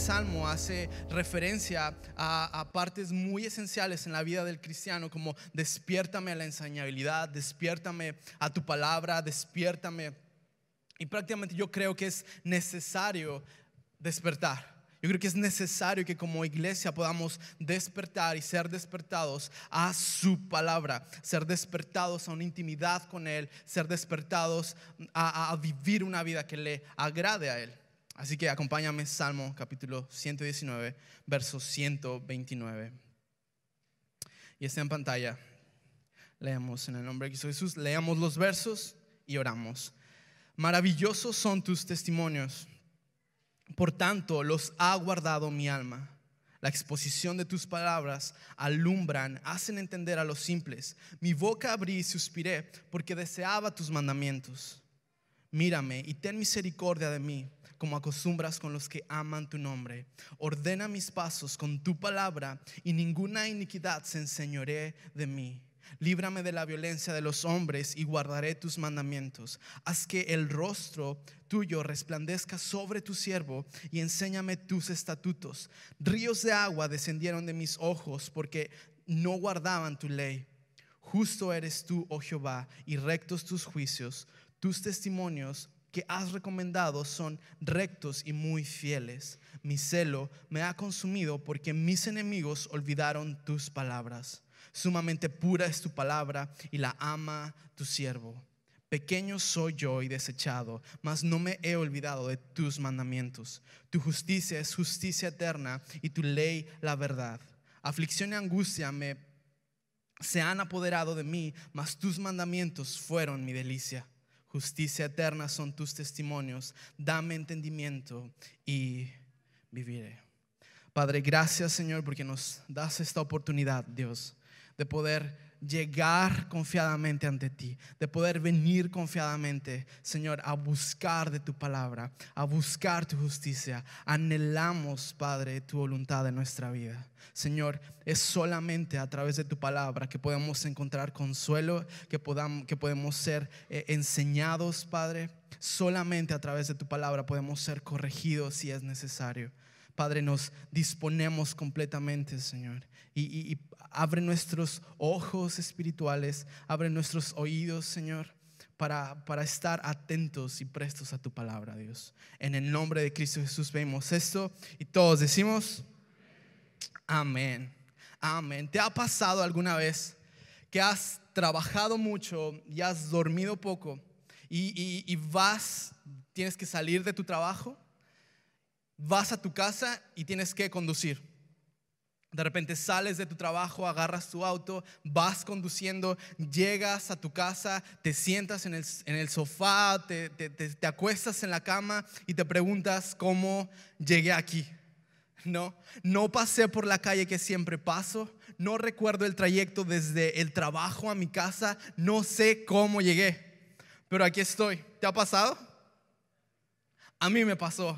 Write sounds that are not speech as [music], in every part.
salmo hace referencia a, partes muy esenciales en la vida del cristiano, como despiértame a la enseñabilidad, despiértame a tu palabra, despiértame. Y prácticamente yo creo que es necesario despertar. Yo creo que es necesario que como iglesia podamos despertar y ser despertados a su palabra, ser despertados a una intimidad con Él, ser despertados a, vivir una vida que le agrade a Él. Así que acompáñame, Salmo capítulo 119, verso 129. Y está en pantalla. Leemos en el nombre de Jesús, leamos los versos y oramos. Maravillosos son tus testimonios por tanto, los ha guardado mi alma. La exposición de tus palabras alumbran, hacen entender a los simples. Mi boca abrí y suspiré porque deseaba tus mandamientos. Mírame y ten misericordia de mí, como acostumbras con los que aman tu nombre. Ordena mis pasos con tu palabra y ninguna iniquidad se enseñoree de mí. Líbrame de la violencia de los hombres y guardaré tus mandamientos. Haz que el rostro tuyo resplandezca sobre tu siervo y enséñame tus estatutos. Ríos de agua descendieron de mis ojos porque no guardaban tu ley. Justo eres tú, oh Jehová, y rectos tus juicios. Tus testimonios que has recomendado son rectos y muy fieles. Mi celo me ha consumido porque mis enemigos olvidaron tus palabras. Sumamente pura es tu palabra y la ama tu siervo. Pequeño soy yo y desechado, mas no me he olvidado de tus mandamientos. Tu justicia es justicia eterna y tu ley la verdad. Aflicción y angustia me se han apoderado de mí, mas tus mandamientos fueron mi delicia. Justicia eterna son tus testimonios. Dame entendimiento y viviré. Padre, gracias Señor porque nos das esta oportunidad, Dios de poder llegar confiadamente ante ti, de poder venir confiadamente, Señor, a buscar de tu palabra, a buscar tu justicia. Anhelamos, Padre, tu voluntad en nuestra vida. Señor, es solamente a través de tu palabra que podemos encontrar consuelo, que, podamos, que podemos ser eh, enseñados, Padre. Solamente a través de tu palabra podemos ser corregidos si es necesario. Padre, nos disponemos completamente, Señor. Y, abre nuestros ojos espirituales, abre nuestros oídos, Señor, para, para estar atentos y prestos a tu palabra, Dios. En el nombre de Cristo Jesús vemos esto y todos decimos, amén, amén. ¿Te ha pasado alguna vez que has trabajado mucho y has dormido poco y, y vas, tienes que salir de tu trabajo? vas a tu casa y tienes que conducir. De repente sales de tu trabajo, agarras tu auto, vas conduciendo, llegas a tu casa, te sientas en el, sofá, te, te, acuestas en la cama y te preguntas cómo llegué aquí. No, no pasé por la calle que siempre paso, no recuerdo el trayecto desde el trabajo a mi casa, no sé cómo llegué, pero aquí estoy. ¿Te ha pasado? A mí me pasó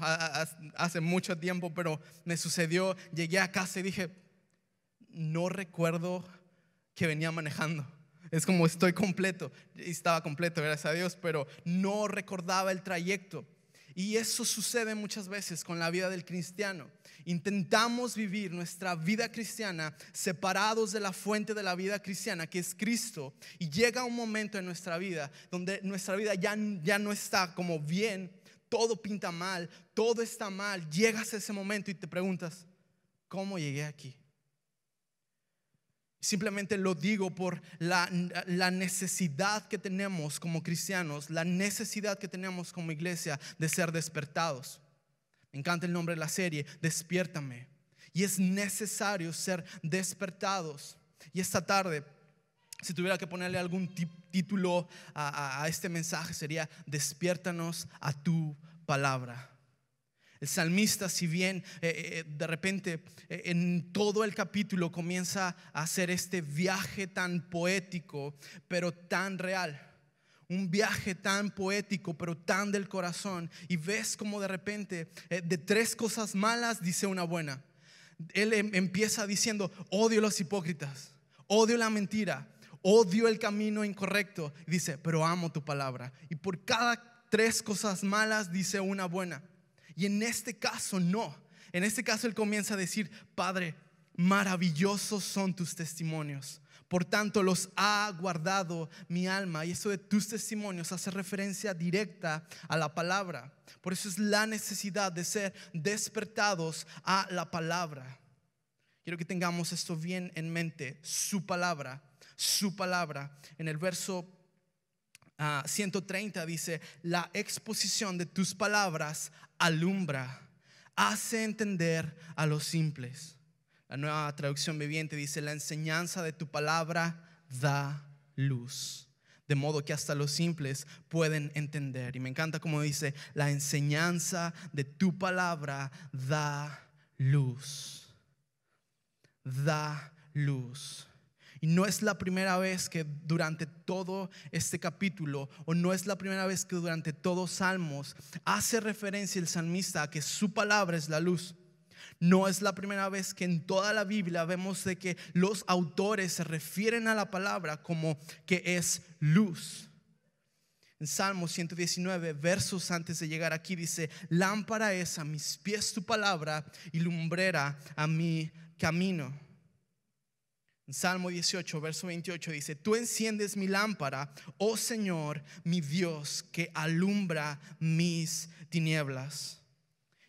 hace mucho tiempo, pero me sucedió, llegué a casa y dije, no recuerdo que venía manejando. Es como estoy completo. Estaba completo, gracias a Dios, pero no recordaba el trayecto. Y eso sucede muchas veces con la vida del cristiano. Intentamos vivir nuestra vida cristiana separados de la fuente de la vida cristiana, que es Cristo. Y llega un momento en nuestra vida donde nuestra vida ya, ya no está como bien todo pinta mal, todo está mal, llegas a ese momento y te preguntas, ¿cómo llegué aquí? Simplemente lo digo por la, necesidad que tenemos como cristianos, la necesidad que tenemos como iglesia de ser despertados. Me encanta el nombre de la serie, despiértame. Y es necesario ser despertados. Y esta tarde, si tuviera que ponerle algún título a, este mensaje, sería, despiértanos a tu palabra. El salmista, si bien eh, eh, de repente eh, en todo el capítulo comienza a hacer este viaje tan poético, pero tan real. Un viaje tan poético, pero tan del corazón. Y ves como de repente de tres cosas malas dice una buena. Él em, empieza diciendo, odio los hipócritas, odio la mentira, odio el camino incorrecto. dice, pero amo tu palabra. Y por cada tres cosas malas dice una buena. Y en este caso no. En este caso él comienza a decir, Padre, maravillosos son tus testimonios. Por tanto, los ha guardado mi alma. Y eso de tus testimonios hace referencia directa a la palabra. Por eso es la necesidad de ser despertados a la palabra. Quiero que tengamos esto bien en mente. Su palabra, su palabra. En el verso 130 ah, dice, la exposición de tus palabras alumbra, hace entender a los simples. La nueva traducción viviente dice, la enseñanza de tu palabra da luz. De modo que hasta los simples pueden entender. Y me encanta como dice, la enseñanza de tu palabra da luz. Da luz. Y no es la primera vez que durante todo este capítulo, o no es la primera vez que durante todos Salmos, hace referencia el salmista a que su palabra es la luz. No es la primera vez que en toda la Biblia vemos de que los autores se refieren a la palabra como que es luz. En Salmo 119, versos antes de llegar aquí, dice, lámpara es a mis pies tu palabra y lumbrera a mi camino. Salmo 18, verso 28 dice, tú enciendes mi lámpara, oh Señor, mi Dios, que alumbra mis tinieblas.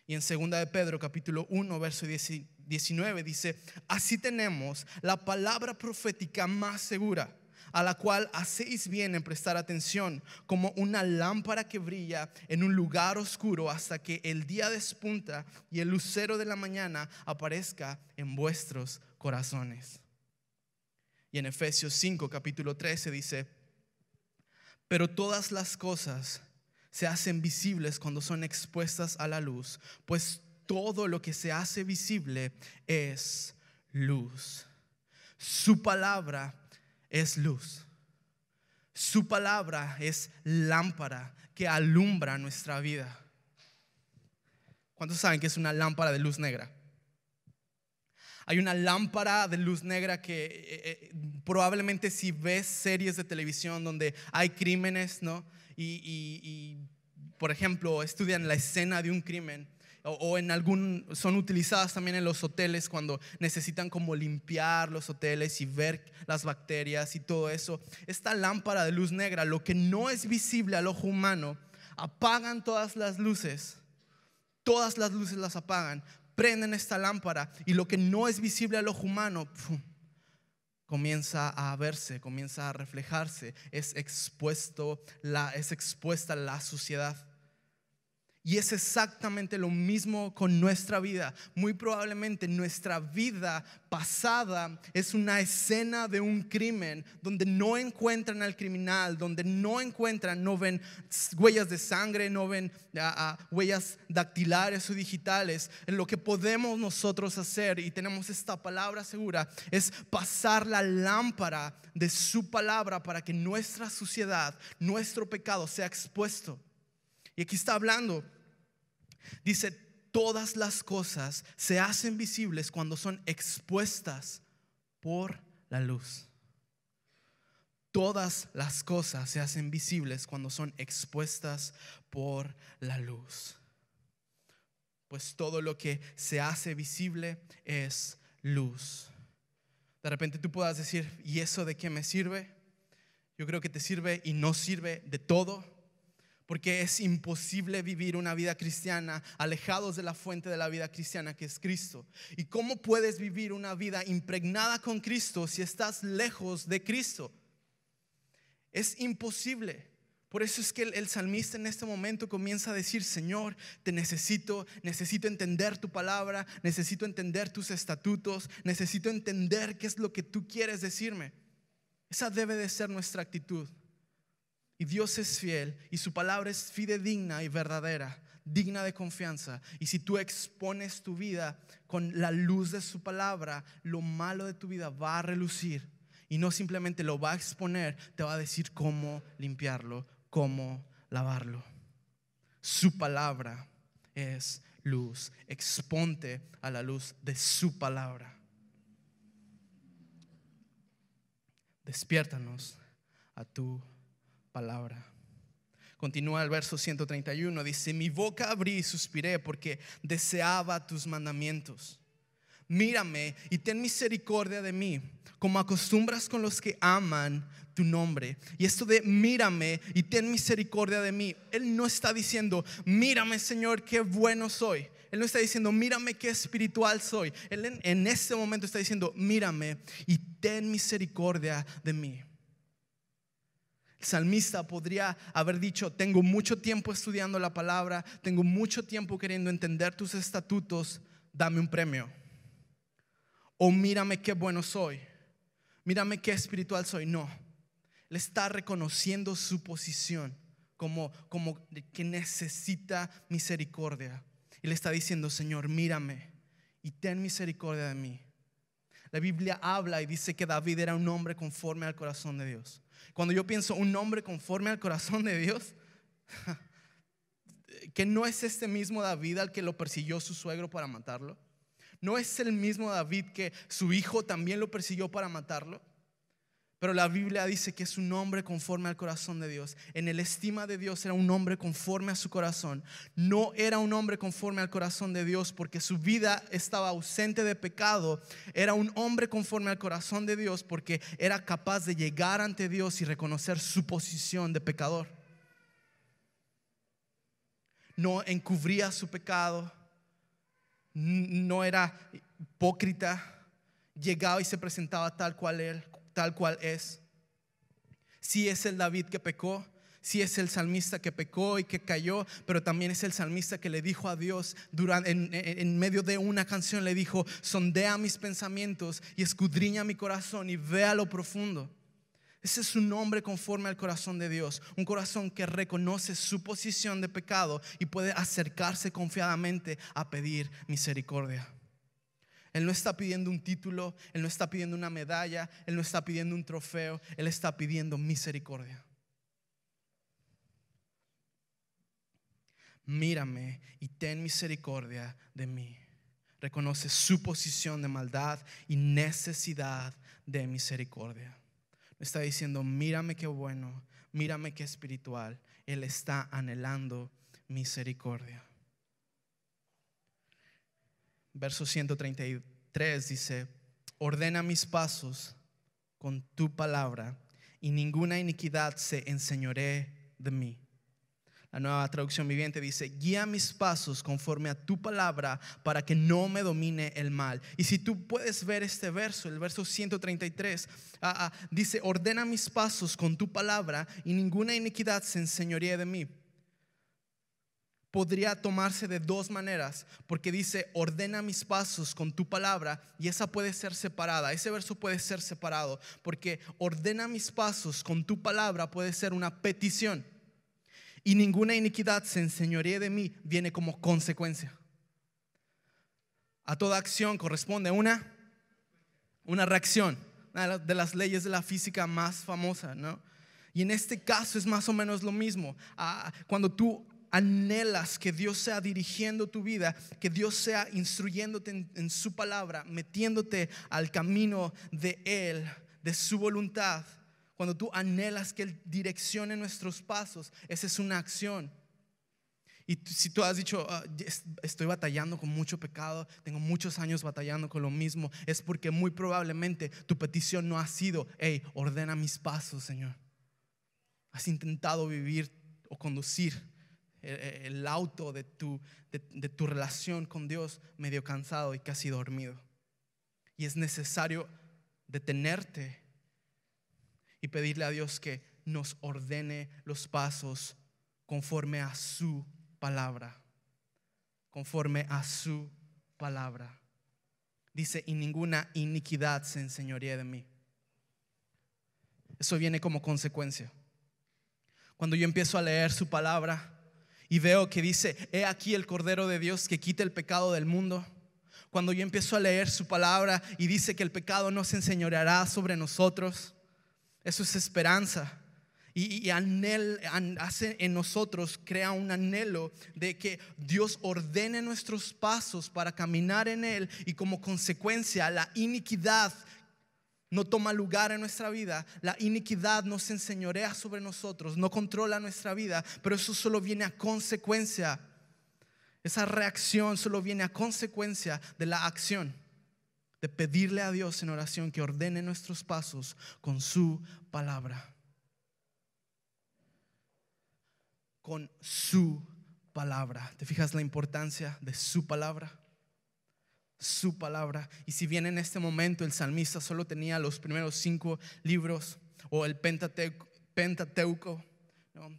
Y en segunda de Pedro capítulo 1 verso 19 dice, así tenemos la palabra profética más segura, a la cual hacéis bien en prestar atención, como una lámpara que brilla en un lugar oscuro hasta que el día despunta y el lucero de la mañana aparezca en vuestros corazones. Y en Efesios 5 capítulo 13 dice, pero todas las cosas se hacen visibles cuando son expuestas a la luz, pues todo lo que se hace visible es luz. Su palabra es luz. Su palabra es lámpara que alumbra nuestra vida. ¿Cuántos saben que es una lámpara de luz negra? Hay una lámpara de luz negra que eh, eh, probablemente si ves series de televisión donde hay crímenes, ¿no? y, por ejemplo, estudian la escena de un crimen o, en algún, son utilizadas también en los hoteles cuando necesitan como limpiar los hoteles y ver las bacterias y todo eso. Esta lámpara de luz negra, lo que no es visible al ojo humano, apagan todas las luces, todas las luces las apagan, prenden esta lámpara y lo que no es visible al ojo humano, comienza a verse, comienza a reflejarse, es expuesto la es expuesta la suciedad. Y es exactamente lo mismo con nuestra vida. Muy probablemente nuestra vida pasada es una escena de un crimen donde no encuentran al criminal, donde no encuentran, no ven huellas de sangre, no ven huellas dactilares o digitales. En lo que podemos nosotros hacer, y tenemos esta palabra segura, es pasar la lámpara de su palabra para que nuestra suciedad, nuestro pecado sea expuesto. Y aquí está hablando Dice, todas las cosas se hacen visibles cuando son expuestas por la luz. Todas las cosas se hacen visibles cuando son expuestas por la luz. Pues todo lo que se hace visible es luz. De repente tú puedas decir, ¿y eso de qué me sirve? Yo creo que te sirve y no sirve de todo porque es imposible vivir una vida cristiana alejados de la fuente de la vida cristiana que es Cristo. ¿Y cómo puedes vivir una vida impregnada con Cristo si estás lejos de Cristo? Es imposible. Por eso es que el, salmista en este momento comienza a decir, Señor, te necesito, necesito entender tu palabra, necesito entender tus estatutos, necesito entender qué es lo que tú quieres decirme. Esa debe de ser nuestra actitud. Y Dios es fiel y su palabra es fidedigna y verdadera, digna de confianza. Y si tú expones tu vida con la luz de su palabra, lo malo de tu vida va a relucir. Y no simplemente lo va a exponer, te va a decir cómo limpiarlo, cómo lavarlo. Su palabra es luz. Exponte a la luz de su palabra. Despiértanos a tu palabra. Continúa el verso 131, dice, mi boca abrí y suspiré porque deseaba tus mandamientos. Mírame y ten misericordia de mí, como acostumbras con los que aman tu nombre. Y esto de mírame y ten misericordia de mí, Él no está diciendo, mírame Señor, qué bueno soy. Él no está diciendo, mírame qué espiritual soy. Él en, en este momento está diciendo, mírame y ten misericordia de mí salmista podría haber dicho, tengo mucho tiempo estudiando la palabra, tengo mucho tiempo queriendo entender tus estatutos, dame un premio. O mírame qué bueno soy, mírame qué espiritual soy. No, le está reconociendo su posición como, como que necesita misericordia. Y le está diciendo, Señor, mírame y ten misericordia de mí. La Biblia habla y dice que David era un hombre conforme al corazón de Dios. Cuando yo pienso un hombre conforme al corazón de Dios, [laughs] que no es este mismo David al que lo persiguió su suegro para matarlo. No es el mismo David que su hijo también lo persiguió para matarlo. Pero la Biblia dice que es un hombre conforme al corazón de Dios. En el estima de Dios era un hombre conforme a su corazón. No era un hombre conforme al corazón de Dios porque su vida estaba ausente de pecado. Era un hombre conforme al corazón de Dios porque era capaz de llegar ante Dios y reconocer su posición de pecador. No encubría su pecado. No era hipócrita. Llegaba y se presentaba tal cual él, tal cual es. Si es el David que pecó, si es el salmista que pecó y que cayó, pero también es el salmista que le dijo a Dios durante, en, medio de una canción, le dijo, sondea mis pensamientos y escudriña mi corazón y vea lo profundo. Ese es un hombre conforme al corazón de Dios, un corazón que reconoce su posición de pecado y puede acercarse confiadamente a pedir misericordia. Él no está pidiendo un título, Él no está pidiendo una medalla, Él no está pidiendo un trofeo, Él está pidiendo misericordia. Mírame y ten misericordia de mí. Reconoce su posición de maldad y necesidad de misericordia. Está diciendo, mírame qué bueno, mírame qué espiritual. Él está anhelando misericordia verso 133 dice, ordena mis pasos con tu palabra y ninguna iniquidad se enseñoree de mí. La nueva traducción viviente dice, guía mis pasos conforme a tu palabra para que no me domine el mal. Y si tú puedes ver este verso, el verso 133, ah, ah, dice, ordena mis pasos con tu palabra y ninguna iniquidad se enseñoree de mí podría tomarse de dos maneras, porque dice, ordena mis pasos con tu palabra, y esa puede ser separada, ese verso puede ser separado, porque ordena mis pasos con tu palabra puede ser una petición, y ninguna iniquidad se enseñoría de mí, viene como consecuencia. A toda acción corresponde una, una reacción, una de las leyes de la física más famosa, ¿no? Y en este caso es más o menos lo mismo. Ah, cuando tú anhelas que Dios sea dirigiendo tu vida, que Dios sea instruyéndote en, su palabra, metiéndote al camino de Él, de su voluntad, cuando tú anhelas que Él direccione nuestros pasos, esa es una acción. Y si tú has dicho, ah, estoy batallando con mucho pecado, tengo muchos años batallando con lo mismo, es porque muy probablemente tu petición no ha sido, hey, ordena mis pasos, Señor. Has intentado vivir o conducir el auto de tu, de, tu relación con Dios medio cansado y casi dormido. Y es necesario detenerte y pedirle a Dios que nos ordene los pasos conforme a su palabra. Conforme a su palabra. Dice, y ninguna iniquidad se enseñoría de mí. Eso viene como consecuencia. Cuando yo empiezo a leer su palabra, y veo que dice, he aquí el Cordero de Dios que quita el pecado del mundo. Cuando yo empiezo a leer su palabra y dice que el pecado no se enseñoreará sobre nosotros, eso es esperanza. Y, hace en nosotros, crea un anhelo de que Dios ordene nuestros pasos para caminar en Él y como consecuencia la iniquidad no toma lugar en nuestra vida, la iniquidad no se enseñorea sobre nosotros, no controla nuestra vida, pero eso solo viene a consecuencia. Esa reacción solo viene a consecuencia de la acción, de pedirle a Dios en oración que ordene nuestros pasos con su palabra. Con su palabra. ¿Te fijas la importancia de su palabra? Su palabra. Y si bien en este momento el salmista solo tenía los primeros cinco libros o el Pentateuco,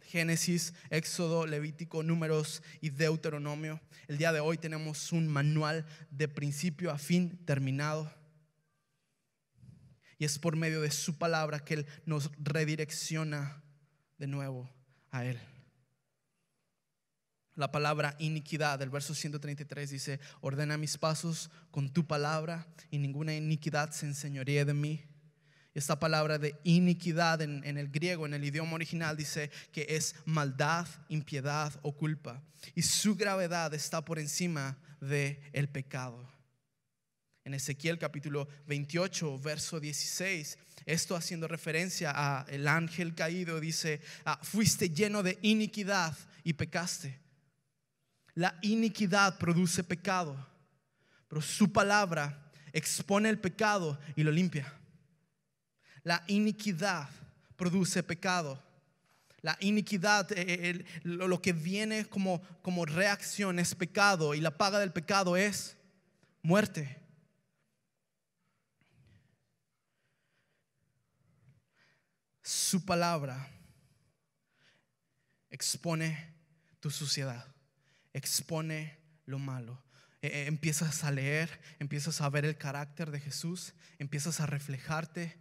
Génesis, Éxodo, Levítico, Números y Deuteronomio, el día de hoy tenemos un manual de principio a fin terminado. Y es por medio de su palabra que Él nos redirecciona de nuevo a Él. La palabra iniquidad del verso 133 dice, ordena mis pasos con tu palabra y ninguna iniquidad se enseñoría de mí. Esta palabra de iniquidad en, el griego, en el idioma original, dice que es maldad, impiedad o culpa. Y su gravedad está por encima del el pecado. En Ezequiel capítulo 28, verso 16, esto haciendo referencia a el ángel caído, dice, ah, fuiste lleno de iniquidad y pecaste. La iniquidad produce pecado, pero su palabra expone el pecado y lo limpia. La iniquidad produce pecado. La iniquidad, eh, eh, lo que viene como, como reacción es pecado y la paga del pecado es muerte. Su palabra expone tu suciedad expone lo malo. Eh, eh, empiezas a leer, empiezas a ver el carácter de Jesús, empiezas a reflejarte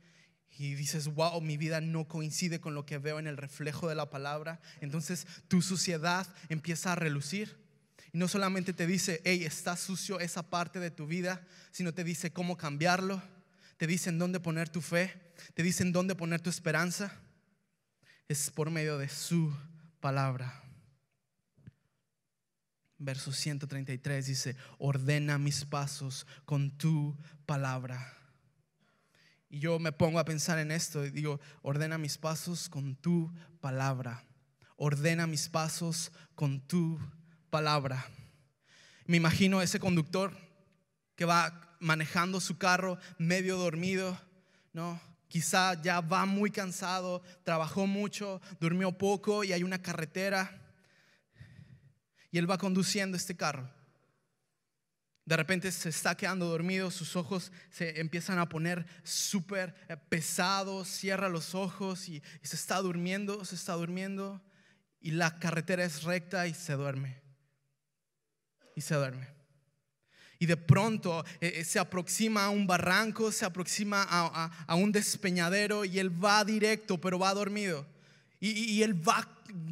y dices, wow, mi vida no coincide con lo que veo en el reflejo de la palabra. Entonces tu suciedad empieza a relucir. Y no solamente te dice, hey, está sucio esa parte de tu vida, sino te dice cómo cambiarlo, te dice en dónde poner tu fe, te dice en dónde poner tu esperanza. Es por medio de su palabra verso 133 dice, ordena mis pasos con tu palabra. Y yo me pongo a pensar en esto y digo, ordena mis pasos con tu palabra. Ordena mis pasos con tu palabra. Me imagino ese conductor que va manejando su carro medio dormido, ¿no? Quizá ya va muy cansado, trabajó mucho, durmió poco y hay una carretera y él va conduciendo este carro. De repente se está quedando dormido, sus ojos se empiezan a poner súper eh, pesados, cierra los ojos y, se está durmiendo, se está durmiendo y la carretera es recta y se duerme. Y se duerme. Y de pronto eh, eh, se aproxima a un barranco, se aproxima a un despeñadero y él va directo, pero va dormido. Y, él va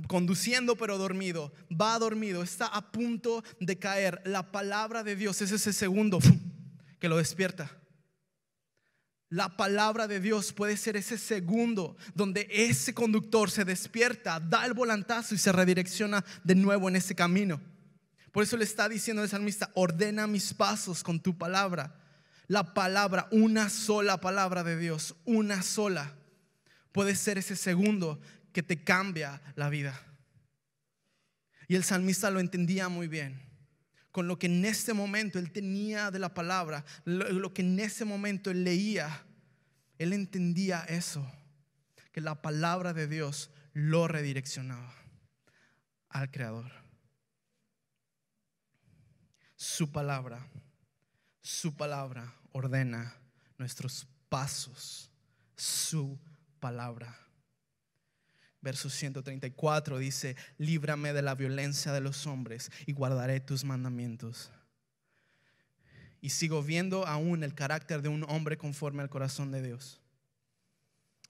conduciendo pero dormido, va dormido, está a punto de caer. La palabra de Dios es ese segundo que lo despierta. La palabra de Dios puede ser ese segundo donde ese conductor se despierta, da el volantazo y se redirecciona de nuevo en ese camino. Por eso le está diciendo el salmista, ordena mis pasos con tu palabra. La palabra, una sola palabra de Dios, una sola, puede ser ese segundo que te cambia la vida. Y el salmista lo entendía muy bien. Con lo que en este momento él tenía de la palabra, lo, que en ese momento él leía, él entendía eso, que la palabra de Dios lo redireccionaba al Creador. Su palabra, su palabra ordena nuestros pasos, su palabra verso 134 dice, líbrame de la violencia de los hombres y guardaré tus mandamientos. Y sigo viendo aún el carácter de un hombre conforme al corazón de Dios.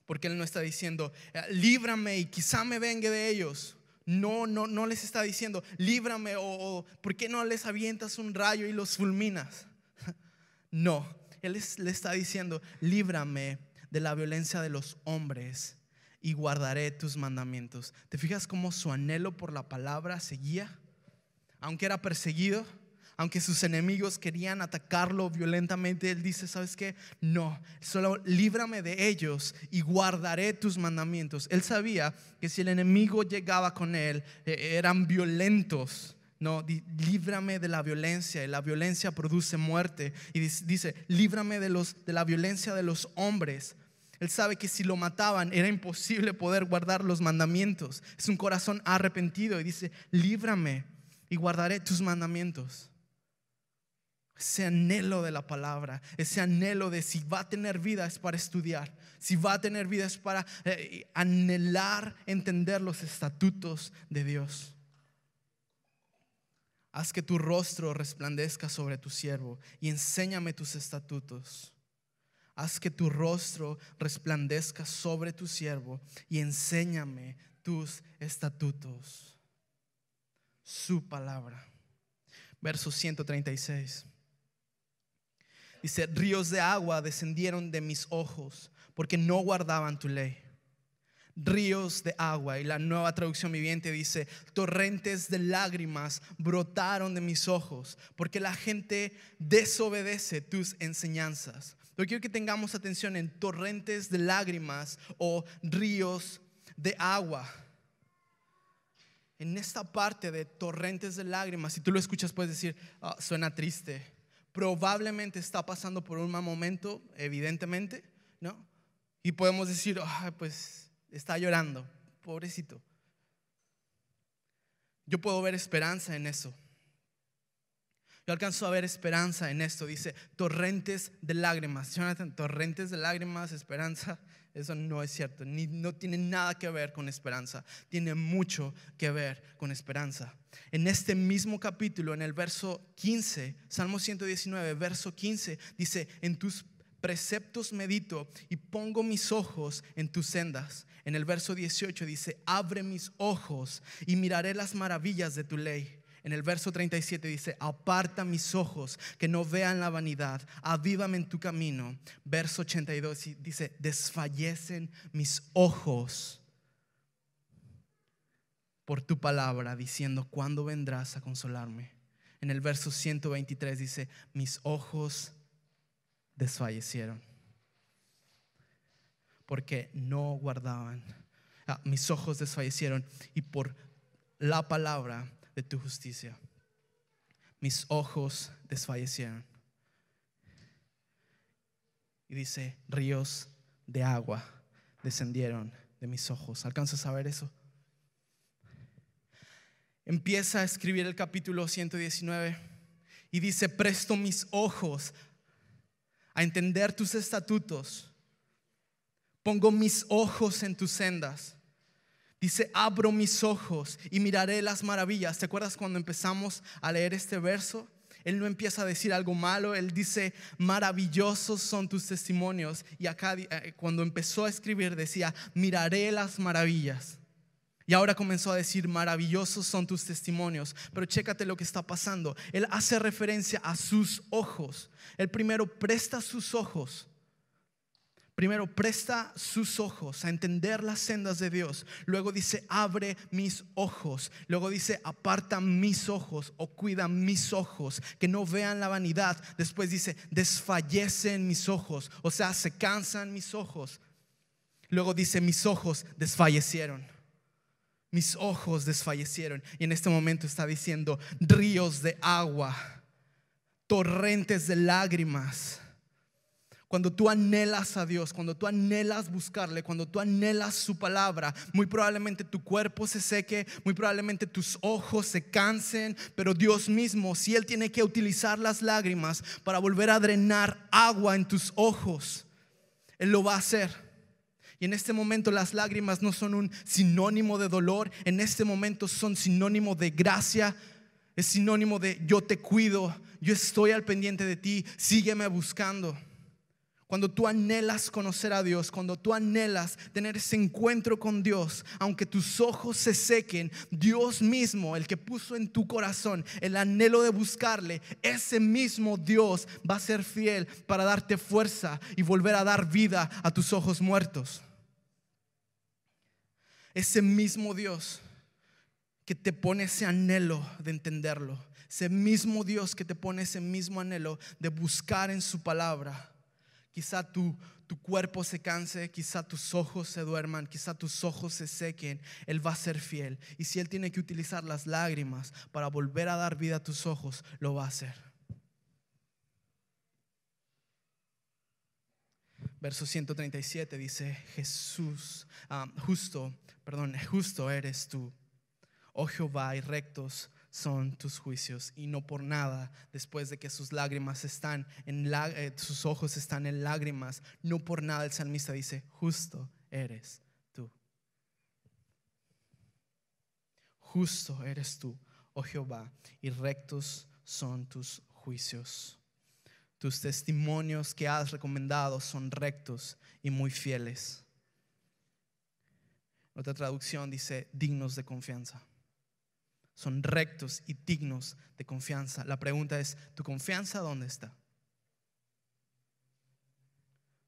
Porque Él no está diciendo, eh, líbrame y quizá me vengue de ellos. No, no, no les está diciendo, líbrame o, o ¿por qué no les avientas un rayo y los fulminas? [laughs] No, Él le está diciendo, líbrame de la violencia de los hombres y guardaré tus mandamientos. ¿Te fijas cómo su anhelo por la palabra seguía? Aunque era perseguido, Aunque sus enemigos querían atacarlo violentamente, él dice, ¿sabes qué? No, solo líbrame de ellos y guardaré tus mandamientos. Él sabía que si el enemigo llegaba con él, eh, eran violentos. No, líbrame de la violencia y la violencia produce muerte. Y dice, líbrame de, los, de la violencia de los hombres. Él sabe que si lo mataban era imposible poder guardar los mandamientos. Es un corazón arrepentido y dice, líbrame y guardaré tus mandamientos. Ese anhelo de la palabra, ese anhelo de si va a tener vida es para estudiar, si va a tener vida es para eh, anhelar entender los estatutos de Dios. Haz que tu rostro resplandezca sobre tu siervo y enséñame tus estatutos. Haz que tu rostro resplandezca sobre tu siervo y enséñame tus estatutos. Su palabra. Verso 136. Dice, ríos de agua descendieron de mis ojos porque no guardaban tu ley. Ríos de agua. Y la nueva traducción viviente dice, torrentes de lágrimas brotaron de mis ojos porque la gente desobedece tus enseñanzas. Pero quiero que tengamos atención en torrentes de lágrimas o ríos de agua. En esta parte de torrentes de lágrimas, si tú lo escuchas puedes decir, ah, suena triste probablemente está pasando por un mal momento, evidentemente, ¿no? Y podemos decir, pues está llorando, pobrecito. Yo puedo ver esperanza en eso. Yo alcanzo a ver esperanza en esto. Dice, torrentes de lágrimas. Jonathan, torrentes de lágrimas, esperanza. Eso no es cierto. Ni, no tiene nada que ver con esperanza. Tiene mucho que ver con esperanza. En este mismo capítulo, en el verso 15, Salmo 119, verso 15, dice, en tus preceptos medito y pongo mis ojos en tus sendas. En el verso 18 dice, abre mis ojos y miraré las maravillas de tu ley. En el verso 37 dice, aparta mis ojos, que no vean la vanidad, avívame en tu camino. Verso 82 dice, desfallecen mis ojos por tu palabra, diciendo, ¿cuándo vendrás a consolarme? En el verso 123 dice, mis ojos desfallecieron, porque no guardaban, ah, mis ojos desfallecieron y por la palabra de tu justicia. Mis ojos desfallecieron. Y dice, ríos de agua descendieron de mis ojos. ¿Alcanzas a ver eso? Empieza a escribir el capítulo 119 y dice, presto mis ojos a entender tus estatutos. Pongo mis ojos en tus sendas. Dice, abro mis ojos y miraré las maravillas. ¿Te acuerdas cuando empezamos a leer este verso? Él no empieza a decir algo malo, él dice, maravillosos son tus testimonios. Y acá eh, cuando empezó a escribir decía, miraré las maravillas. Y ahora comenzó a decir, maravillosos son tus testimonios. Pero chécate lo que está pasando. Él hace referencia a sus ojos. Él primero presta sus ojos Primero, presta sus ojos a entender las sendas de Dios. Luego dice, abre mis ojos. Luego dice, aparta mis ojos o cuida mis ojos, que no vean la vanidad. Después dice, desfallecen mis ojos, o sea, se cansan mis ojos. Luego dice, mis ojos desfallecieron. Mis ojos desfallecieron. Y en este momento está diciendo, ríos de agua, torrentes de lágrimas cuando tú anhelas a Dios, cuando tú anhelas buscarle, cuando tú anhelas su palabra, muy probablemente tu cuerpo se seque, muy probablemente tus ojos se cansen, pero Dios mismo, si Él tiene que utilizar las lágrimas para volver a drenar agua en tus ojos, Él lo va a hacer. Y en este momento las lágrimas no son un sinónimo de dolor, en este momento son sinónimo de gracia, es sinónimo de yo te cuido, yo estoy al pendiente de ti, sígueme buscando. Cuando tú anhelas conocer a Dios, cuando tú anhelas tener ese encuentro con Dios, aunque tus ojos se sequen, Dios mismo, el que puso en tu corazón el anhelo de buscarle, ese mismo Dios va a ser fiel para darte fuerza y volver a dar vida a tus ojos muertos. Ese mismo Dios que te pone ese anhelo de entenderlo, ese mismo Dios que te pone ese mismo anhelo de buscar en su palabra. Quizá tu, tu cuerpo se canse, quizá tus ojos se duerman, quizá tus ojos se sequen. Él va a ser fiel. Y si Él tiene que utilizar las lágrimas para volver a dar vida a tus ojos, lo va a hacer. Verso 137 dice, Jesús, ah, justo, perdón, justo eres tú, oh Jehová, y rectos son tus juicios y no por nada después de que sus lágrimas están en eh, sus ojos están en lágrimas no por nada el salmista dice justo eres tú justo eres tú oh Jehová y rectos son tus juicios. Tus testimonios que has recomendado son rectos y muy fieles otra traducción dice dignos de confianza son rectos y dignos de confianza. La pregunta es, ¿tu confianza dónde está?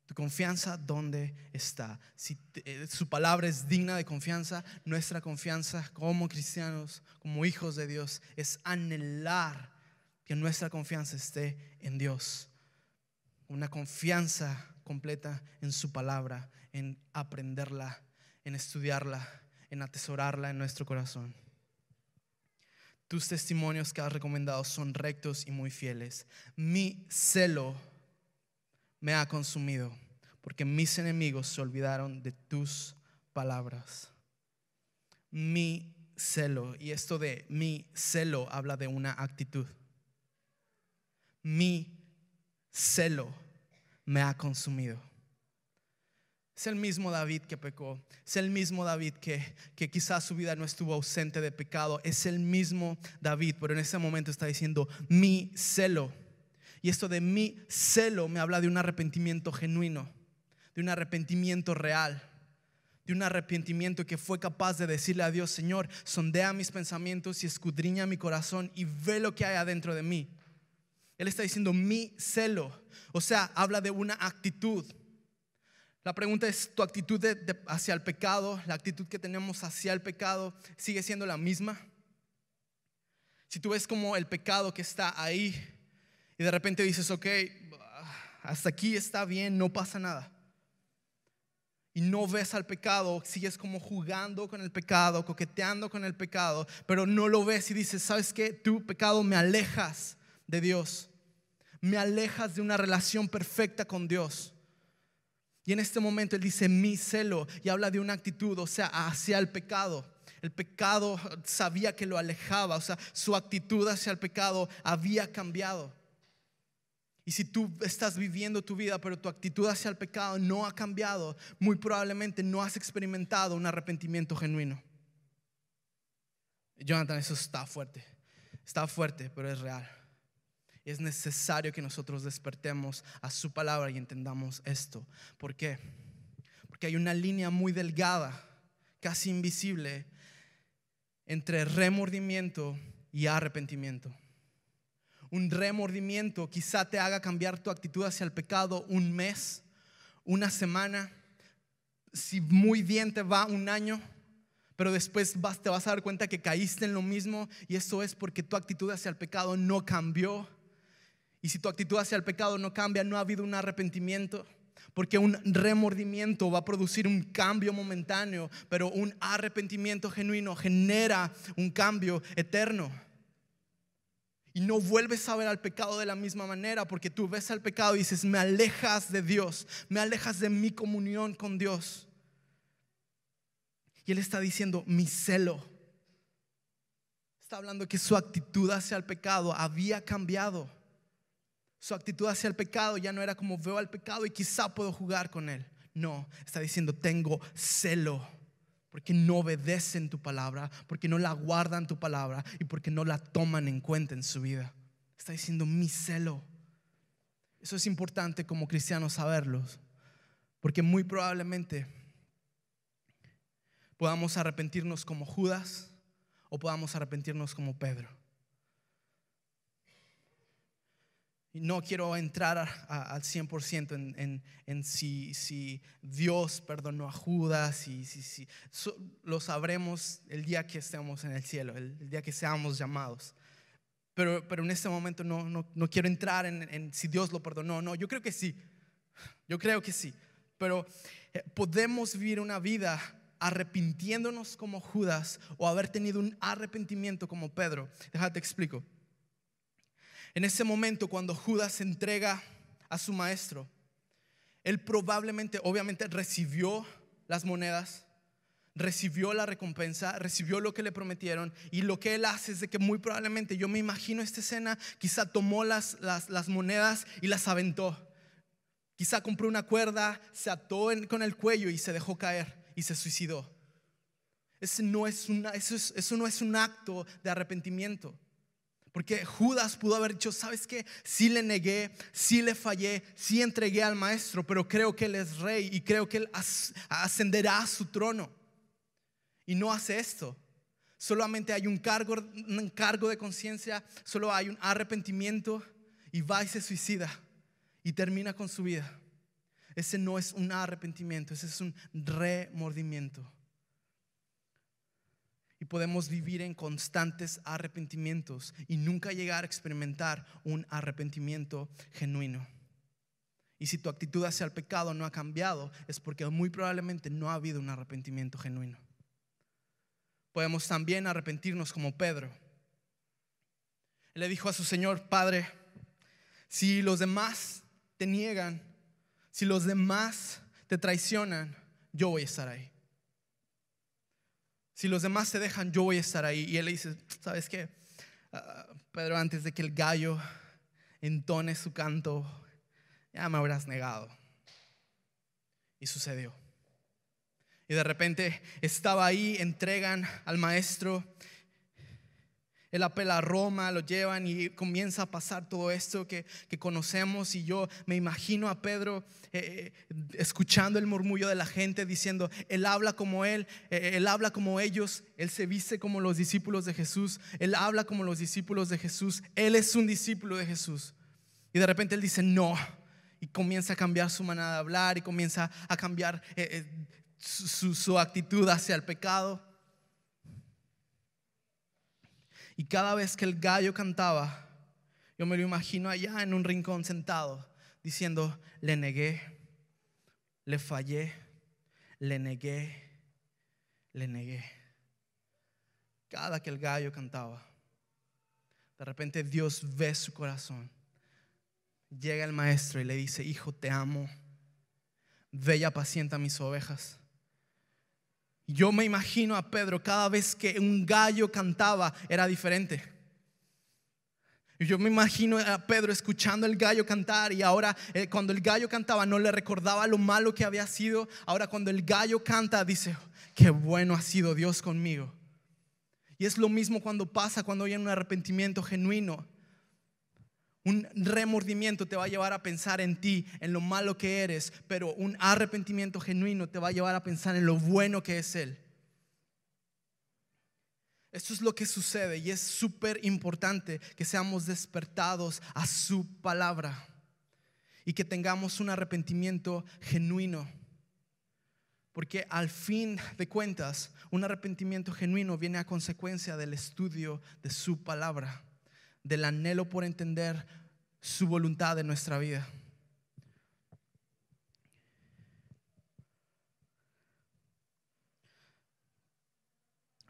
¿Tu confianza dónde está? Si eh, su palabra es digna de confianza, nuestra confianza como cristianos, como hijos de Dios, es anhelar que nuestra confianza esté en Dios. Una confianza completa en su palabra, en aprenderla, en estudiarla, en atesorarla en nuestro corazón. Tus testimonios que has recomendado son rectos y muy fieles. Mi celo me ha consumido porque mis enemigos se olvidaron de tus palabras. Mi celo, y esto de mi celo habla de una actitud. Mi celo me ha consumido. Es el mismo David que pecó. Es el mismo David que, que quizás su vida no estuvo ausente de pecado. Es el mismo David, pero en ese momento está diciendo mi celo. Y esto de mi celo me habla de un arrepentimiento genuino, de un arrepentimiento real, de un arrepentimiento que fue capaz de decirle a Dios, Señor, sondea mis pensamientos y escudriña mi corazón y ve lo que hay adentro de mí. Él está diciendo mi celo. O sea, habla de una actitud la pregunta es, ¿tu actitud hacia el pecado, la actitud que tenemos hacia el pecado, sigue siendo la misma? Si tú ves como el pecado que está ahí y de repente dices, ok, hasta aquí está bien, no pasa nada. Y no ves al pecado, sigues como jugando con el pecado, coqueteando con el pecado, pero no lo ves y dices, ¿sabes qué? Tu pecado me alejas de Dios, me alejas de una relación perfecta con Dios. Y en este momento él dice mi celo y habla de una actitud, o sea, hacia el pecado. El pecado sabía que lo alejaba, o sea, su actitud hacia el pecado había cambiado. Y si tú estás viviendo tu vida, pero tu actitud hacia el pecado no ha cambiado, muy probablemente no has experimentado un arrepentimiento genuino. Jonathan, eso está fuerte. Está fuerte, pero es real es necesario que nosotros despertemos a su palabra y entendamos esto. ¿Por qué? Porque hay una línea muy delgada, casi invisible, entre remordimiento y arrepentimiento. Un remordimiento quizá te haga cambiar tu actitud hacia el pecado un mes, una semana, si muy bien te va un año, pero después te vas a dar cuenta que caíste en lo mismo y eso es porque tu actitud hacia el pecado no cambió y si tu actitud hacia el pecado no cambia, no ha habido un arrepentimiento. Porque un remordimiento va a producir un cambio momentáneo, pero un arrepentimiento genuino genera un cambio eterno. Y no vuelves a ver al pecado de la misma manera, porque tú ves al pecado y dices, me alejas de Dios, me alejas de mi comunión con Dios. Y Él está diciendo, mi celo. Está hablando que su actitud hacia el pecado había cambiado. Su actitud hacia el pecado ya no era como veo al pecado y quizá puedo jugar con él. No, está diciendo, tengo celo porque no obedecen tu palabra, porque no la guardan tu palabra y porque no la toman en cuenta en su vida. Está diciendo mi celo. Eso es importante como cristianos saberlo, porque muy probablemente podamos arrepentirnos como Judas o podamos arrepentirnos como Pedro. No quiero entrar al 100% en, en, si, Dios perdonó a Judas, y si, lo sabremos el día que estemos en el cielo, el, día que seamos llamados. Pero, pero en este momento no, no, no quiero entrar en, en si Dios lo perdonó. No, yo creo que sí. Yo creo que sí. Pero eh, podemos vivir una vida arrepintiéndonos como Judas o haber tenido un arrepentimiento como Pedro. Déjate explico. En ese momento cuando Judas se entrega a su maestro, él probablemente, obviamente, recibió las monedas, recibió la recompensa, recibió lo que le prometieron y lo que él hace es de que muy probablemente, yo me imagino esta escena, quizá tomó las, monedas y las aventó. Quizá compró una cuerda, se ató con el cuello y se dejó caer y se suicidó. Eso no es un acto de arrepentimiento. Porque Judas pudo haber dicho, ¿sabes qué? Sí le negué, sí le fallé, sí entregué al maestro, pero creo que él es rey y creo que él ascenderá a su trono. Y no hace esto. Solamente hay un cargo, un cargo de conciencia, solo hay un arrepentimiento y va y se suicida y termina con su vida. Ese no es un arrepentimiento, ese es un remordimiento y podemos vivir en constantes arrepentimientos y nunca llegar a experimentar un arrepentimiento genuino. Y si tu actitud hacia el pecado no ha cambiado, es porque muy probablemente no ha habido un arrepentimiento genuino. Podemos también arrepentirnos como Pedro. Le dijo a su Señor, Padre, si los demás te niegan, si los demás te traicionan, yo voy a estar ahí. Si los demás te dejan, yo voy a estar ahí. Y él le dice, ¿sabes qué? Ah, Pedro, antes de que el gallo entone su canto, ya me habrás negado. Y sucedió. Y de repente estaba ahí, entregan al maestro él apela a Roma, lo llevan y comienza a pasar todo esto que, conocemos. Y yo me imagino a Pedro eh, eh, escuchando el murmullo de la gente diciendo, Él habla como Él, eh, Él habla como ellos, Él se viste como los discípulos de Jesús, Él habla como los discípulos de Jesús, Él es un discípulo de Jesús. Y de repente Él dice, no. Y comienza a cambiar su manera de hablar y comienza a cambiar su actitud hacia el pecado. Y cada vez que el gallo cantaba, yo me lo imagino allá en un rincón sentado, diciendo, le negué, le fallé, le negué, le negué. Cada que el gallo cantaba, de repente Dios ve su corazón. Llega el maestro y le dice, hijo, te amo, ve y apacienta mis ovejas. Yo me imagino a Pedro cada vez que un gallo cantaba era diferente. Yo me imagino a Pedro escuchando el gallo cantar y ahora eh, cuando el gallo cantaba no le recordaba lo malo que había sido. Ahora cuando el gallo canta dice, qué bueno ha sido Dios conmigo. Y es lo mismo cuando pasa, cuando hay un arrepentimiento genuino. Un remordimiento te va a llevar a pensar en ti, en lo malo que eres, pero un arrepentimiento genuino te va a llevar a pensar en lo bueno que es Él. Esto es lo que sucede y es súper importante que seamos despertados a su palabra y que tengamos un arrepentimiento genuino. Porque al fin de cuentas, un arrepentimiento genuino viene a consecuencia del estudio de su palabra del anhelo por entender su voluntad en nuestra vida.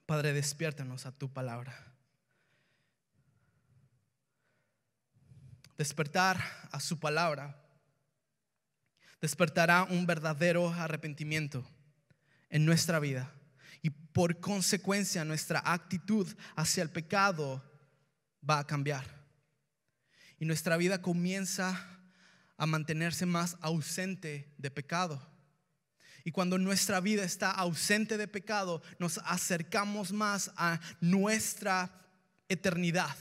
Padre, despiértanos a tu palabra. Despertar a su palabra despertará un verdadero arrepentimiento en nuestra vida y por consecuencia nuestra actitud hacia el pecado va a cambiar. Y nuestra vida comienza a mantenerse más ausente de pecado. Y cuando nuestra vida está ausente de pecado, nos acercamos más a nuestra eternidad.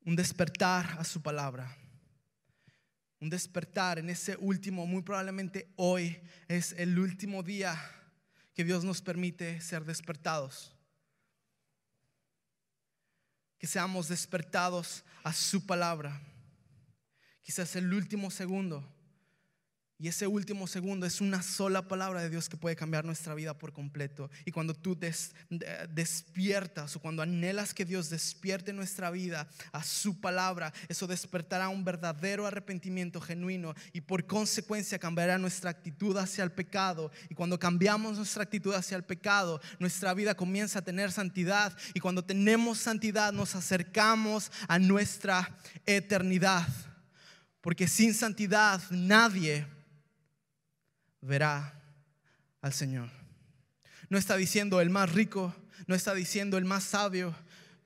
Un despertar a su palabra. Un despertar en ese último, muy probablemente hoy es el último día que Dios nos permite ser despertados. Que seamos despertados a su palabra. Quizás el último segundo Y ese último segundo es una sola palabra de Dios que puede cambiar nuestra vida por completo. Y cuando tú despiertas o cuando anhelas que Dios despierte nuestra vida a su palabra, eso despertará un verdadero arrepentimiento genuino y por consecuencia cambiará nuestra actitud hacia el pecado. Y cuando cambiamos nuestra actitud hacia el pecado, nuestra vida comienza a tener santidad. Y cuando tenemos santidad nos acercamos a nuestra eternidad. Porque sin santidad nadie verá al Señor. No está diciendo el más rico, no está diciendo el más sabio,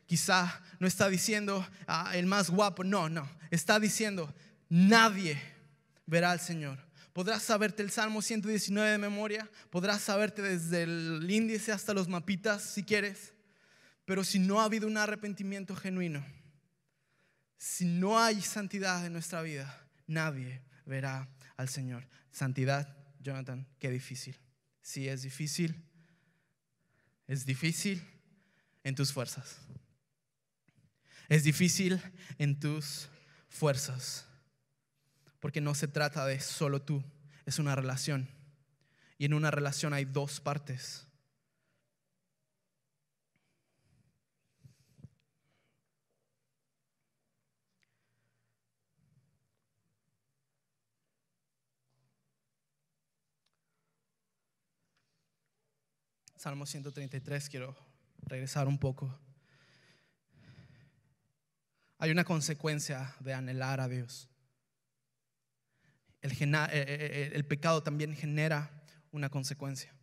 quizá no está diciendo ah, el más guapo, no, no, está diciendo nadie verá al Señor. Podrás saberte el Salmo 119 de memoria, podrás saberte desde el índice hasta los mapitas si quieres, pero si no ha habido un arrepentimiento genuino, si no hay santidad en nuestra vida, nadie verá al Señor. Santidad Jonathan, qué difícil. Si es difícil, es difícil en tus fuerzas. Es difícil en tus fuerzas. Porque no se trata de solo tú, es una relación. Y en una relación hay dos partes. Salmo 133, quiero regresar un poco. Hay una consecuencia de anhelar a Dios. El, eh, eh, eh, el, pecado también genera una consecuencia.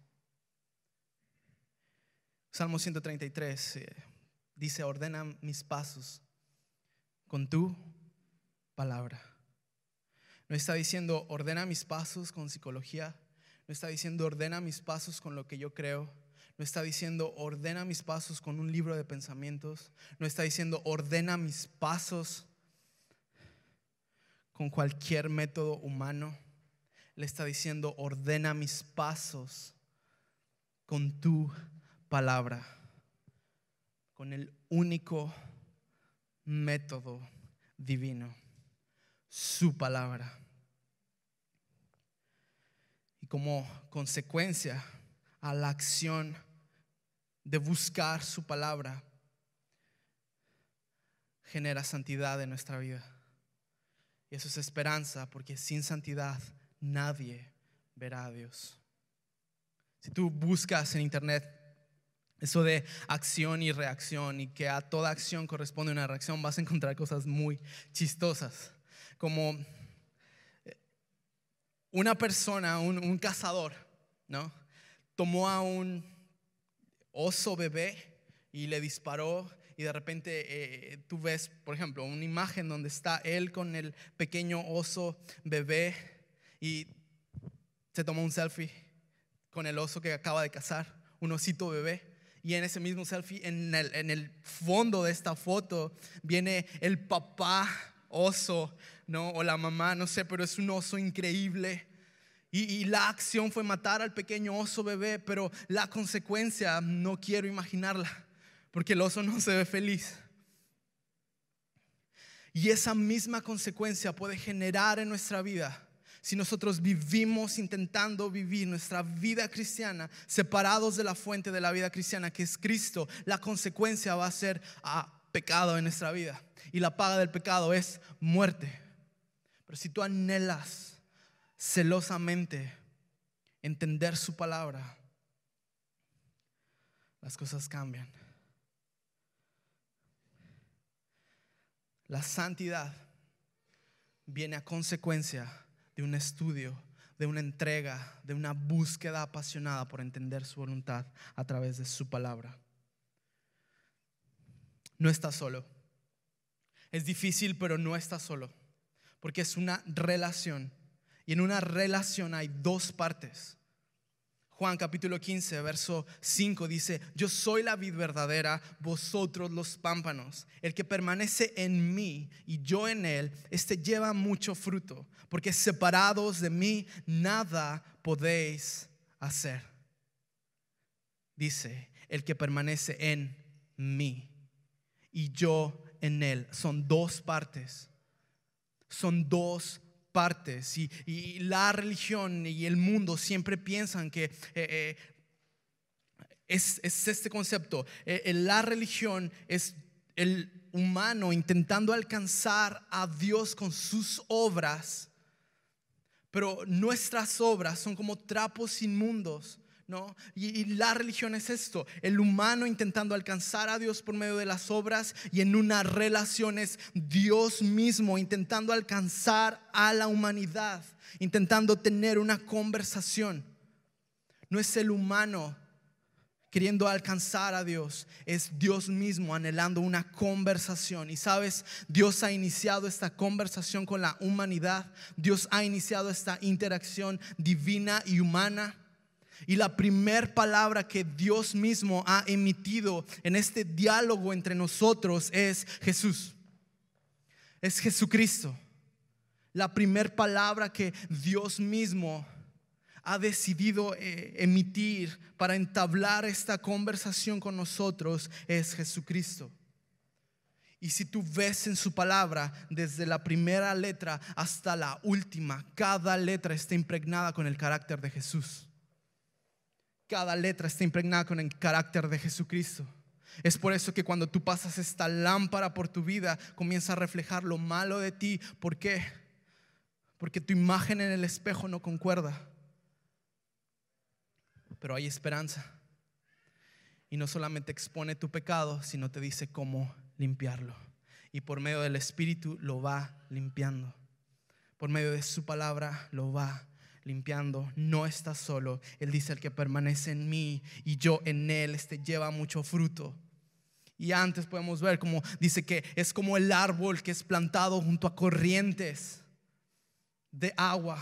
Salmo 133 dice, ordena mis pasos con tu palabra. No está diciendo, ordena mis pasos con psicología. No está diciendo, ordena mis pasos con lo que yo creo no está diciendo ordena mis pasos con un libro de pensamientos. No está diciendo ordena mis pasos con cualquier método humano. Le está diciendo ordena mis pasos con tu palabra. Con el único método divino. Su palabra. Y como consecuencia a la acción de buscar su palabra genera santidad en nuestra vida. Y eso es esperanza, porque sin santidad nadie verá a Dios. Si tú buscas en internet eso de acción y reacción y que a toda acción corresponde una reacción, vas a encontrar cosas muy chistosas, como eh, una persona, un, un cazador, ¿no? Tomó a un oso bebé y le disparó y de repente eh, tú ves, por ejemplo, una imagen donde está él con el pequeño oso bebé y se tomó un selfie con el oso que acaba de cazar, un osito bebé. Y en ese mismo selfie, en el, en el fondo de esta foto, viene el papá oso, ¿no? O la mamá, no sé, pero es un oso increíble y, la acción fue matar al pequeño oso bebé, pero la consecuencia no quiero imaginarla, porque el oso no se ve feliz. Y esa misma consecuencia puede generar en nuestra vida si nosotros vivimos intentando vivir nuestra vida cristiana separados de la fuente de la vida cristiana, que es Cristo. La consecuencia va a ser a pecado en nuestra vida. Y la paga del pecado es muerte. Pero si tú anhelas celosamente entender su palabra, las cosas cambian. La santidad viene a consecuencia de un estudio, de una entrega, de una búsqueda apasionada por entender su voluntad a través de su palabra. No está solo. Es difícil, pero no está solo, porque es una relación y en una relación hay dos partes. Juan capítulo 15, verso 5 dice, yo soy la vid verdadera, vosotros los pámpanos. El que permanece en mí y yo en él, este lleva mucho fruto, porque separados de mí nada podéis hacer. Dice, el que permanece en mí y yo en él. Son dos partes. Son dos partes y, la religión y el mundo siempre piensan que eh, eh, es, es, este concepto. Eh, la religión es el humano intentando alcanzar a Dios con sus obras, pero nuestras obras son como trapos inmundos ¿no? Y, la religión es esto, el humano intentando alcanzar a Dios por medio de las obras y en una relación es Dios mismo intentando alcanzar a la humanidad, intentando tener una conversación. No es el humano queriendo alcanzar a Dios, es Dios mismo anhelando una conversación. Y sabes, Dios ha iniciado esta conversación con la humanidad, Dios ha iniciado esta interacción divina y humana y la primer palabra que Dios mismo ha emitido en este diálogo entre nosotros es Jesús. Es Jesucristo. La primer palabra que Dios mismo ha decidido eh, emitir para entablar esta conversación con nosotros es Jesucristo. Y si tú ves en su palabra, desde la primera letra hasta la última, cada letra está impregnada con el carácter de Jesús. Cada letra está impregnada con el carácter de Jesucristo. Es por eso que cuando tú pasas esta lámpara por tu vida, comienza a reflejar lo malo de ti. ¿Por qué? Porque tu imagen en el espejo no concuerda. Pero hay esperanza. Y no solamente expone tu pecado, sino te dice cómo limpiarlo. Y por medio del Espíritu lo va limpiando. Por medio de su palabra lo va limpiando, no está solo. Él dice, el que permanece en mí y yo en él, este lleva mucho fruto. Y antes podemos ver como dice que es como el árbol que es plantado junto a corrientes de agua.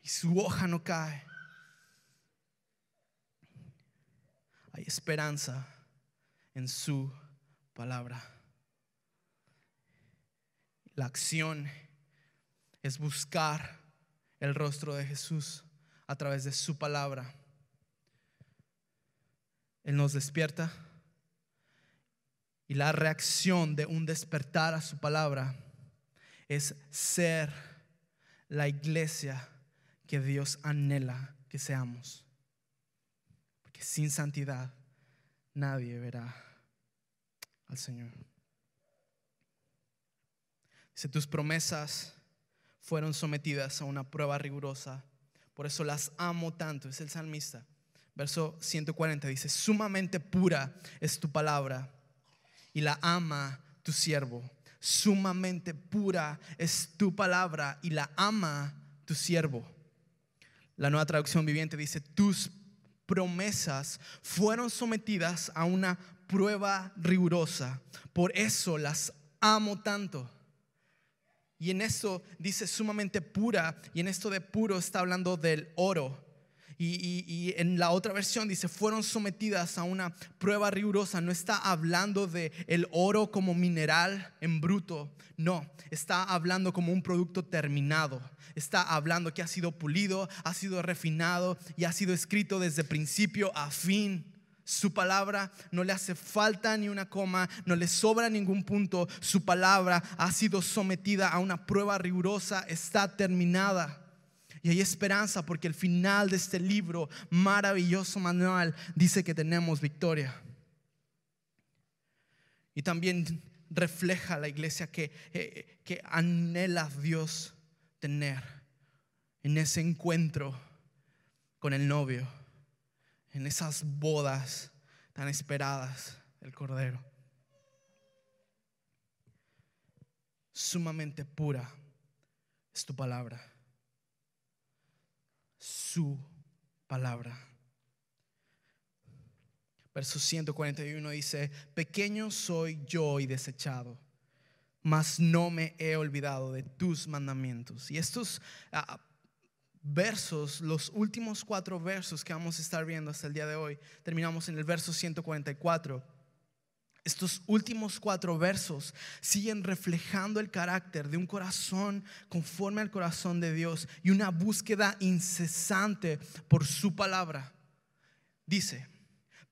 Y su hoja no cae. Hay esperanza en su palabra. La acción es buscar el rostro de Jesús a través de su palabra. Él nos despierta y la reacción de un despertar a su palabra es ser la iglesia que Dios anhela que seamos. Porque sin santidad nadie verá al Señor. Dice, tus promesas fueron sometidas a una prueba rigurosa. Por eso las amo tanto, es el salmista. Verso 140 dice, sumamente pura es tu palabra y la ama tu siervo. Sumamente pura es tu palabra y la ama tu siervo. La nueva traducción viviente dice, tus promesas fueron sometidas a una prueba rigurosa. Por eso las amo tanto. Y en eso dice sumamente pura, y en esto de puro está hablando del oro. Y, en la otra versión dice, fueron sometidas a una prueba rigurosa. No está hablando de el oro como mineral en bruto. No, está hablando como un producto terminado. Está hablando que ha sido pulido, ha sido refinado y ha sido escrito desde principio a fin. Su palabra no le hace falta ni una coma, no le sobra ningún punto. Su palabra ha sido sometida a una prueba rigurosa, está terminada. Y hay esperanza porque el final de este libro, maravilloso manual, dice que tenemos victoria. Y también refleja la iglesia que, eh, que anhela Dios tener en ese encuentro con el novio en esas bodas tan esperadas del Cordero. Sumamente pura es tu palabra. Su palabra. Verso 141 dice, pequeño soy yo y desechado, mas no me he olvidado de tus mandamientos. Y estos ah, versos, los últimos cuatro versos que vamos a estar viendo hasta el día de hoy, terminamos en el verso 144. Estos últimos cuatro versos siguen reflejando el carácter de un corazón conforme al corazón de Dios y una búsqueda incesante por su palabra. Dice,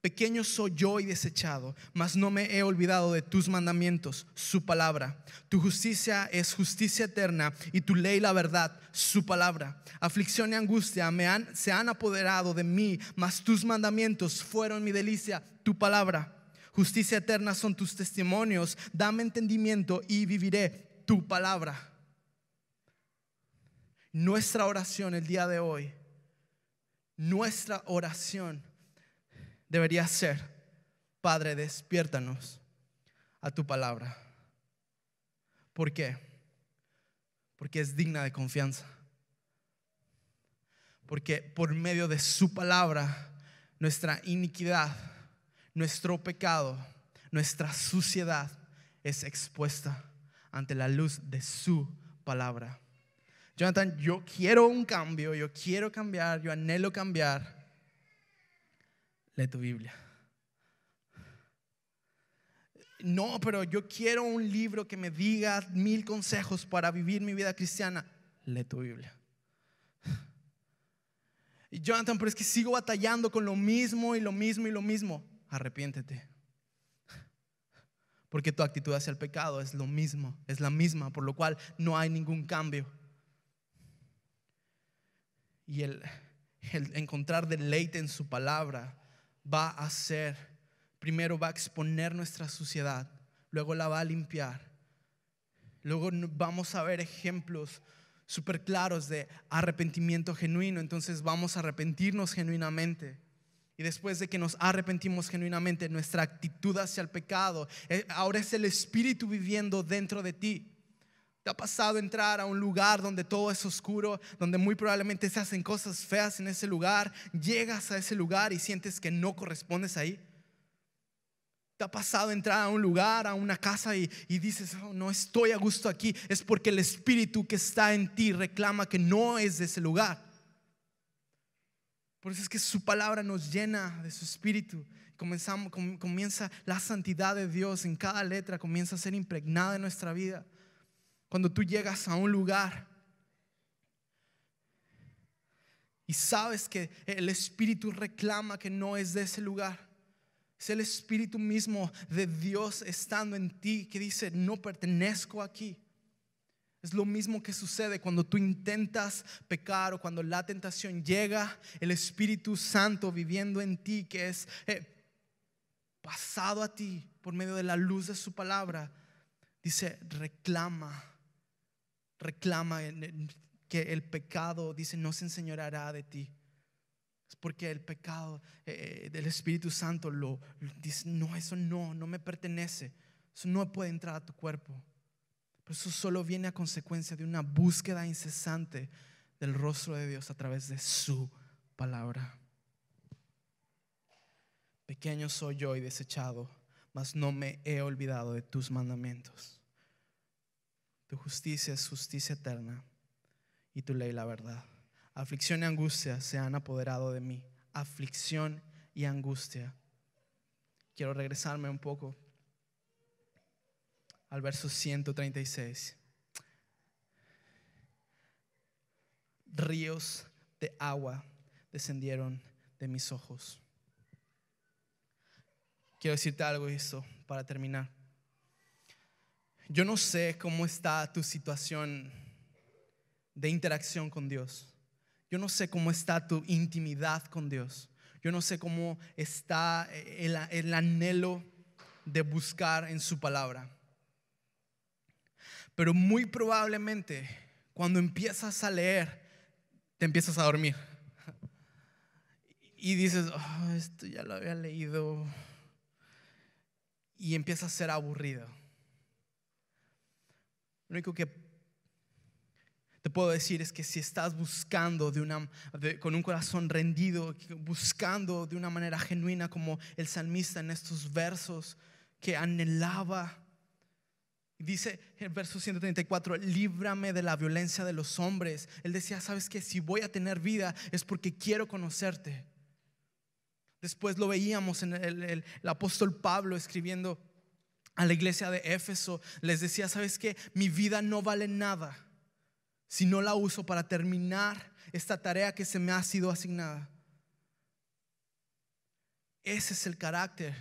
Pequeño soy yo y desechado, mas no me he olvidado de tus mandamientos, su palabra. Tu justicia es justicia eterna y tu ley la verdad, su palabra. Aflicción y angustia se han apoderado de mí, mas tus mandamientos fueron mi delicia, tu palabra. Justicia eterna son tus testimonios, dame entendimiento y viviré tu palabra. Nuestra oración el día de hoy, nuestra oración debería ser, Padre, despiértanos a tu palabra. ¿Por qué? Porque es digna de confianza. Porque por medio de su palabra, nuestra iniquidad, nuestro pecado, nuestra suciedad es expuesta ante la luz de su palabra. Jonathan, yo quiero un cambio, yo quiero cambiar, yo anhelo cambiar lee tu Biblia. No, pero yo quiero un libro que me diga mil consejos para vivir mi vida cristiana. Lee tu Biblia. Y Jonathan, pero es que sigo batallando con lo mismo y lo mismo y lo mismo. Arrepiéntete. Porque tu actitud hacia el pecado es lo mismo, es la misma, por lo cual no hay ningún cambio. Y el, el encontrar deleite en su palabra va a hacer, primero va a exponer nuestra suciedad, luego la va a limpiar. Luego vamos a ver ejemplos súper claros de arrepentimiento genuino, entonces vamos a arrepentirnos genuinamente. Y después de que nos arrepentimos genuinamente, nuestra actitud hacia el pecado, eh, ahora es el Espíritu viviendo dentro de ti. ¿Te ha pasado entrar a un lugar donde todo es oscuro, donde muy probablemente se hacen cosas feas en ese lugar? Llegas a ese lugar y sientes que no correspondes ahí. ¿Te ha pasado entrar a un lugar, a una casa y, dices, oh, no estoy a gusto aquí? Es porque el espíritu que está en ti reclama que no es de ese lugar. Por eso es que su palabra nos llena de su espíritu. Comienza la santidad de Dios en cada letra, comienza a ser impregnada en nuestra vida. Cuando tú llegas a un lugar y sabes que el Espíritu reclama que no es de ese lugar. Es el Espíritu mismo de Dios estando en ti que dice, no pertenezco aquí. Es lo mismo que sucede cuando tú intentas pecar o cuando la tentación llega, el Espíritu Santo viviendo en ti, que es eh, pasado a ti por medio de la luz de su palabra, dice, reclama reclama que el pecado, dice, no se enseñará de ti. Es porque el pecado eh, del Espíritu Santo lo, dice, no, eso no, no me pertenece. Eso no puede entrar a tu cuerpo. Pero eso solo viene a consecuencia de una búsqueda incesante del rostro de Dios a través de su palabra. Pequeño soy yo y desechado, mas no me he olvidado de tus mandamientos. Tu justicia es justicia eterna y tu ley la verdad. Aflicción y angustia se han apoderado de mí. Aflicción y angustia. Quiero regresarme un poco al verso 136. Ríos de agua descendieron de mis ojos. Quiero decirte algo esto para terminar. Yo no sé cómo está tu situación de interacción con Dios. Yo no sé cómo está tu intimidad con Dios. Yo no sé cómo está el, el anhelo de buscar en su palabra. Pero muy probablemente cuando empiezas a leer, te empiezas a dormir. Y dices, oh, esto ya lo había leído. Y empieza a ser aburrido. Lo único que te puedo decir es que si estás buscando con un corazón rendido, buscando de una manera genuina como el salmista en estos versos que anhelaba, dice el verso 134, líbrame de la violencia de los hombres. Él decía, sabes que si voy a tener vida es porque quiero conocerte. Después lo veíamos en el apóstol Pablo escribiendo a la iglesia de Éfeso, les decía, ¿sabes qué? Mi vida no vale nada si no la uso para terminar esta tarea que se me ha sido asignada. Ese es el carácter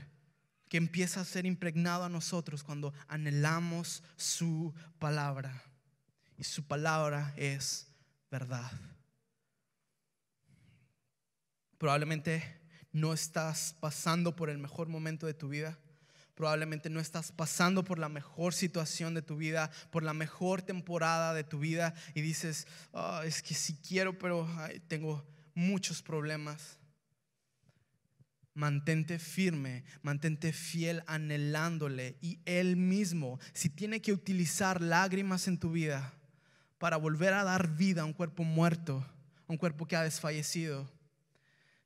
que empieza a ser impregnado a nosotros cuando anhelamos su palabra. Y su palabra es verdad. Probablemente no estás pasando por el mejor momento de tu vida. Probablemente no estás pasando por la mejor situación de tu vida, por la mejor temporada de tu vida y dices, ah, es que sí quiero, pero tengo muchos problemas. Mantente firme, mantente fiel anhelándole y Él mismo, si tiene que utilizar lágrimas en tu vida para volver a dar vida a un cuerpo muerto, a un cuerpo que ha desfallecido,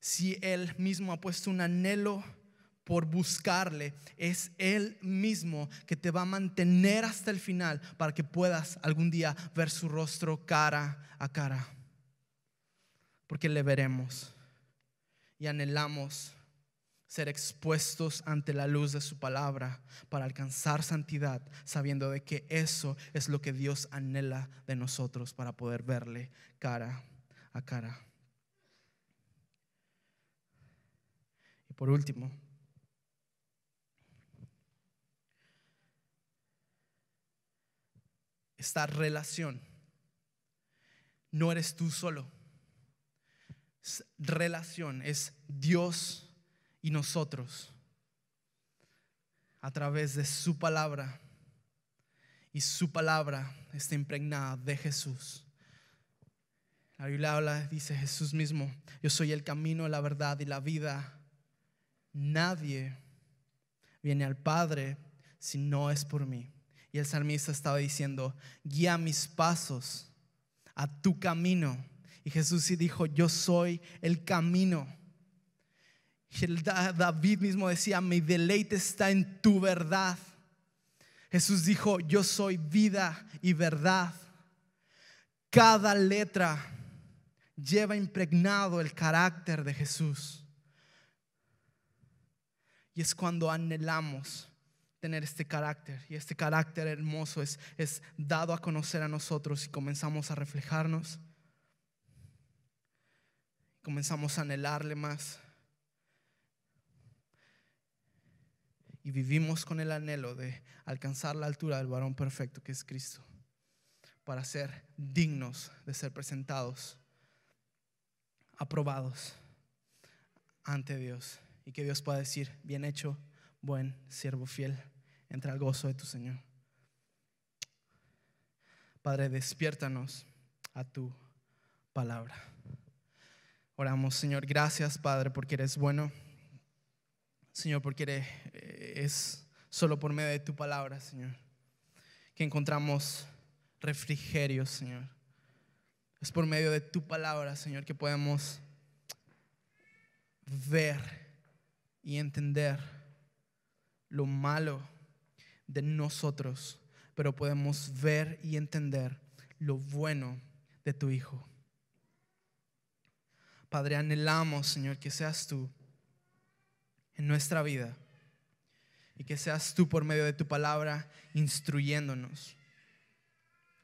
si Él mismo ha puesto un anhelo por buscarle, es Él mismo que te va a mantener hasta el final para que puedas algún día ver su rostro cara a cara. Porque le veremos y anhelamos ser expuestos ante la luz de su palabra para alcanzar santidad, sabiendo de que eso es lo que Dios anhela de nosotros para poder verle cara a cara. Y por último, esta relación no eres tú solo. relación es Dios y nosotros a través de su palabra. Y su palabra está impregnada de Jesús. La Biblia habla, dice Jesús mismo, yo soy el camino, la verdad y la vida. Nadie viene al Padre si no es por mí. Y el salmista estaba diciendo, guía mis pasos a tu camino. Y Jesús sí dijo, yo soy el camino. David mismo decía, mi deleite está en tu verdad. Jesús dijo, yo soy vida y verdad. Cada letra lleva impregnado el carácter de Jesús. Y es cuando anhelamos tener este carácter. Y este carácter hermoso es, es dado a conocer a nosotros y comenzamos a reflejarnos. Comenzamos a anhelarle más. y vivimos con el anhelo de alcanzar la altura del varón perfecto que es Cristo, para ser dignos de ser presentados, aprobados ante Dios y que Dios pueda decir, bien hecho, buen siervo fiel, entra al gozo de tu Señor. Padre, despiértanos a tu palabra. Oramos, Señor, gracias, Padre, porque eres bueno. Señor, porque es solo por medio de tu palabra, Señor, que encontramos refrigerio, Señor. Es por medio de tu palabra, Señor, que podemos ver y entender lo malo de nosotros, pero podemos ver y entender lo bueno de tu Hijo. Padre, anhelamos, Señor, que seas tú en nuestra vida y que seas tú por medio de tu palabra instruyéndonos,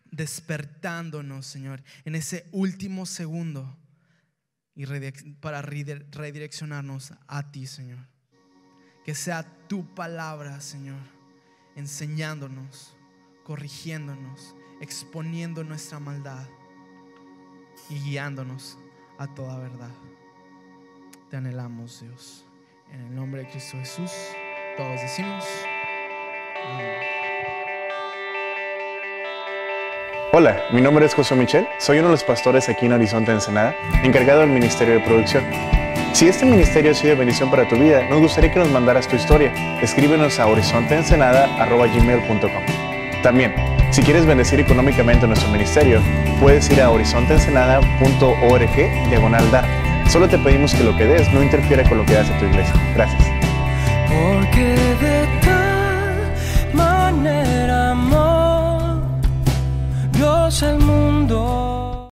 despertándonos, Señor, en ese último segundo y para redireccionarnos a ti, Señor. Que sea tu palabra, Señor, enseñándonos, corrigiéndonos, exponiendo nuestra maldad y guiándonos a toda verdad. Te anhelamos, Dios. En el nombre de Cristo Jesús, todos decimos. Hola, mi nombre es José Michel, soy uno de los pastores aquí en Horizonte Ensenada, encargado del Ministerio de Producción. Si este ministerio ha sido bendición para tu vida, nos gustaría que nos mandaras tu historia. Escríbenos a horizonteensenada.gmail.com También, si quieres bendecir económicamente nuestro ministerio, puedes ir a horizonteensenada.org diagonal dar Solo te pedimos que lo que des no interfiera con lo que hace tu iglesia. Gracias. Porque de tal manera amó Dios el mundo